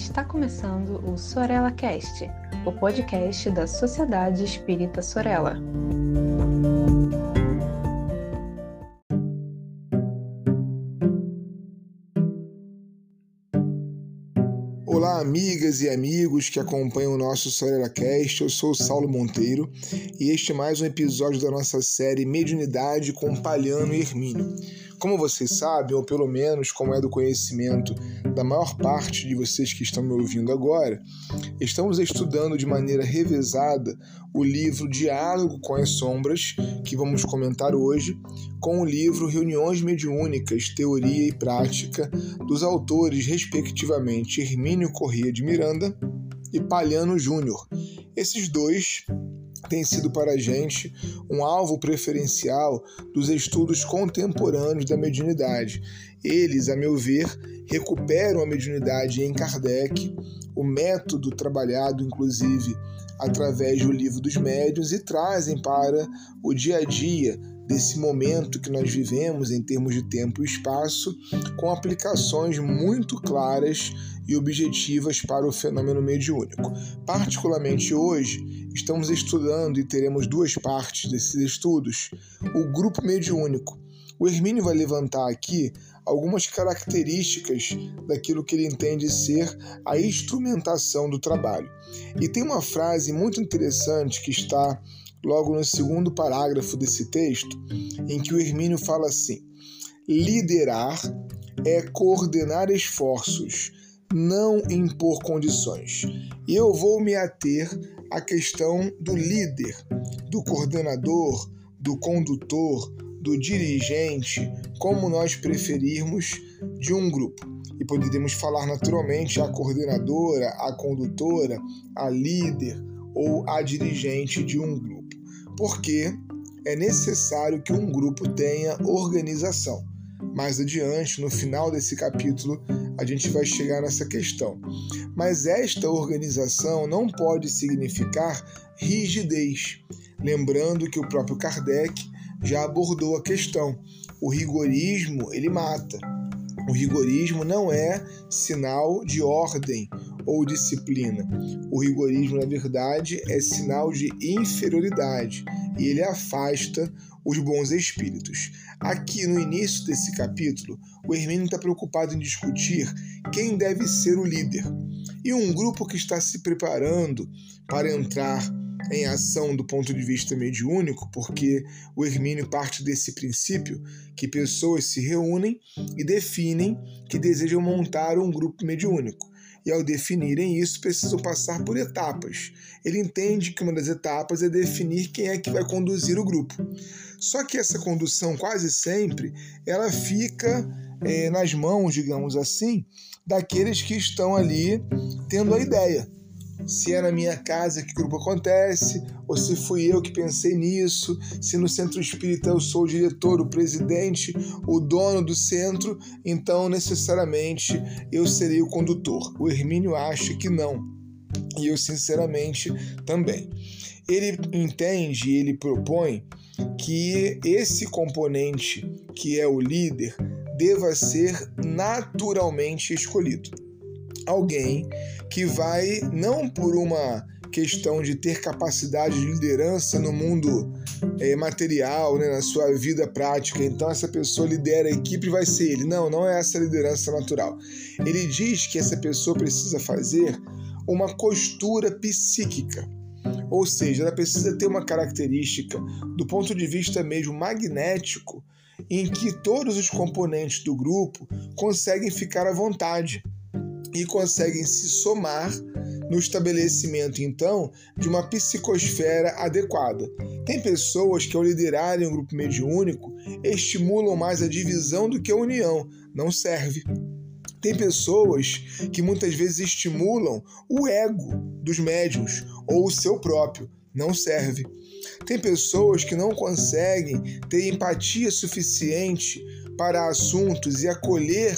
Está começando o Sorella Cast, o podcast da Sociedade Espírita Sorella. Olá, amigas e amigos que acompanham o nosso Sorella Cast. Eu sou o Saulo Monteiro e este é mais um episódio da nossa série Mediunidade com Palhano e Hermínio. Como vocês sabem, ou pelo menos como é do conhecimento da maior parte de vocês que estão me ouvindo agora, estamos estudando de maneira revezada o livro Diálogo com as Sombras, que vamos comentar hoje, com o livro Reuniões Mediúnicas, Teoria e Prática, dos autores, respectivamente, Hermínio Corrêa de Miranda e Palhano Júnior. Esses dois tem sido para a gente um alvo preferencial dos estudos contemporâneos da mediunidade. Eles, a meu ver, recuperam a mediunidade em Kardec, o método trabalhado, inclusive, através do livro dos médiuns e trazem para o dia a dia desse momento que nós vivemos em termos de tempo e espaço, com aplicações muito claras e objetivas para o fenômeno mediúnico. Particularmente hoje, estamos estudando e teremos duas partes desses estudos: o grupo mediúnico. O Hermínio vai levantar aqui algumas características daquilo que ele entende ser a instrumentação do trabalho. E tem uma frase muito interessante que está logo no segundo parágrafo desse texto, em que o Hermínio fala assim: liderar é coordenar esforços, não impor condições. E eu vou me ater à questão do líder, do coordenador, do condutor, do dirigente, como nós preferirmos, de um grupo. E poderíamos falar naturalmente a coordenadora, a condutora, a líder ou a dirigente de um grupo porque é necessário que um grupo tenha organização. Mais adiante, no final desse capítulo, a gente vai chegar nessa questão. Mas esta organização não pode significar rigidez. Lembrando que o próprio Kardec já abordou a questão. O rigorismo, ele mata. O rigorismo não é sinal de ordem ou disciplina. O rigorismo, na verdade, é sinal de inferioridade e ele afasta os bons espíritos. Aqui no início desse capítulo, o Hermínio está preocupado em discutir quem deve ser o líder. E um grupo que está se preparando para entrar em ação do ponto de vista mediúnico, porque o Hermínio parte desse princípio que pessoas se reúnem e definem que desejam montar um grupo mediúnico e ao definirem isso precisam passar por etapas. Ele entende que uma das etapas é definir quem é que vai conduzir o grupo. Só que essa condução quase sempre ela fica é, nas mãos, digamos assim, daqueles que estão ali tendo a ideia se é na minha casa que o grupo acontece, ou se fui eu que pensei nisso, se no centro espírita eu sou o diretor, o presidente, o dono do centro, então necessariamente eu serei o condutor. O Hermínio acha que não, e eu sinceramente também. Ele entende, ele propõe que esse componente, que é o líder, deva ser naturalmente escolhido. Alguém que vai, não por uma questão de ter capacidade de liderança no mundo é, material, né, na sua vida prática. Então, essa pessoa lidera a equipe e vai ser ele. Não, não é essa liderança natural. Ele diz que essa pessoa precisa fazer uma costura psíquica. Ou seja, ela precisa ter uma característica do ponto de vista mesmo magnético, em que todos os componentes do grupo conseguem ficar à vontade e conseguem se somar no estabelecimento, então, de uma psicosfera adequada. Tem pessoas que, ao liderarem um grupo mediúnico, estimulam mais a divisão do que a união. Não serve. Tem pessoas que muitas vezes estimulam o ego dos médiums ou o seu próprio. Não serve. Tem pessoas que não conseguem ter empatia suficiente para assuntos e acolher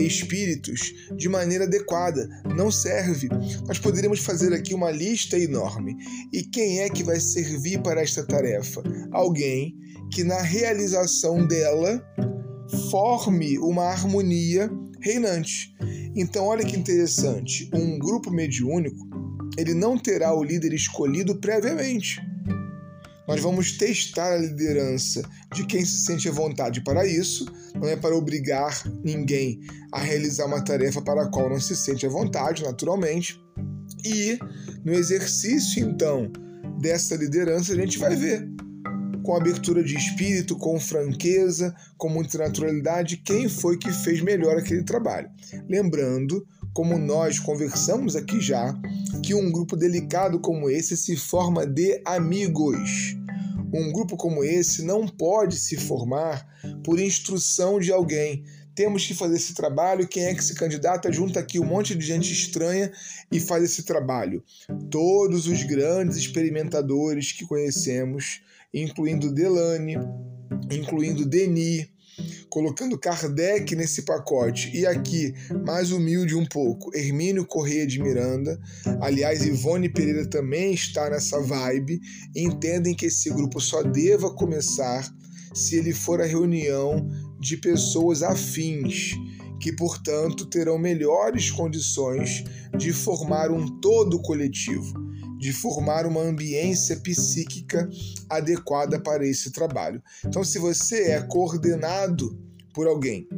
espíritos de maneira adequada. Não serve. Nós poderíamos fazer aqui uma lista enorme. E quem é que vai servir para esta tarefa? Alguém que, na realização dela, forme uma harmonia reinante. Então, olha que interessante, um grupo mediúnico, ele não terá o líder escolhido previamente. Nós vamos testar a liderança de quem se sente à vontade para isso, não é para obrigar ninguém a realizar uma tarefa para a qual não se sente à vontade, naturalmente. E no exercício, então, dessa liderança, a gente vai ver com abertura de espírito, com franqueza, com muita naturalidade, quem foi que fez melhor aquele trabalho. Lembrando, como nós conversamos aqui já, que um grupo delicado como esse se forma de amigos. Um grupo como esse não pode se formar por instrução de alguém. Temos que fazer esse trabalho. Quem é que se candidata? Junta aqui um monte de gente estranha e faz esse trabalho. Todos os grandes experimentadores que conhecemos incluindo Delane, incluindo Denis, colocando Kardec nesse pacote e aqui, mais humilde um pouco, Hermínio Correia de Miranda. Aliás, Ivone Pereira também está nessa vibe. Entendem que esse grupo só deva começar se ele for a reunião de pessoas afins, que, portanto, terão melhores condições de formar um todo coletivo de formar uma ambiência psíquica adequada para esse trabalho. Então, se você é coordenado por alguém,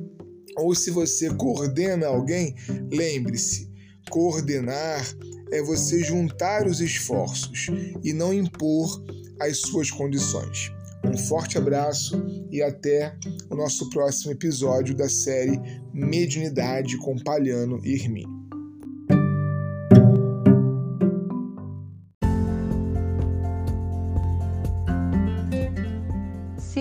ou se você coordena alguém, lembre-se: coordenar é você juntar os esforços e não impor as suas condições. Um forte abraço e até o nosso próximo episódio da série Mediunidade com Palhano e Hermínio.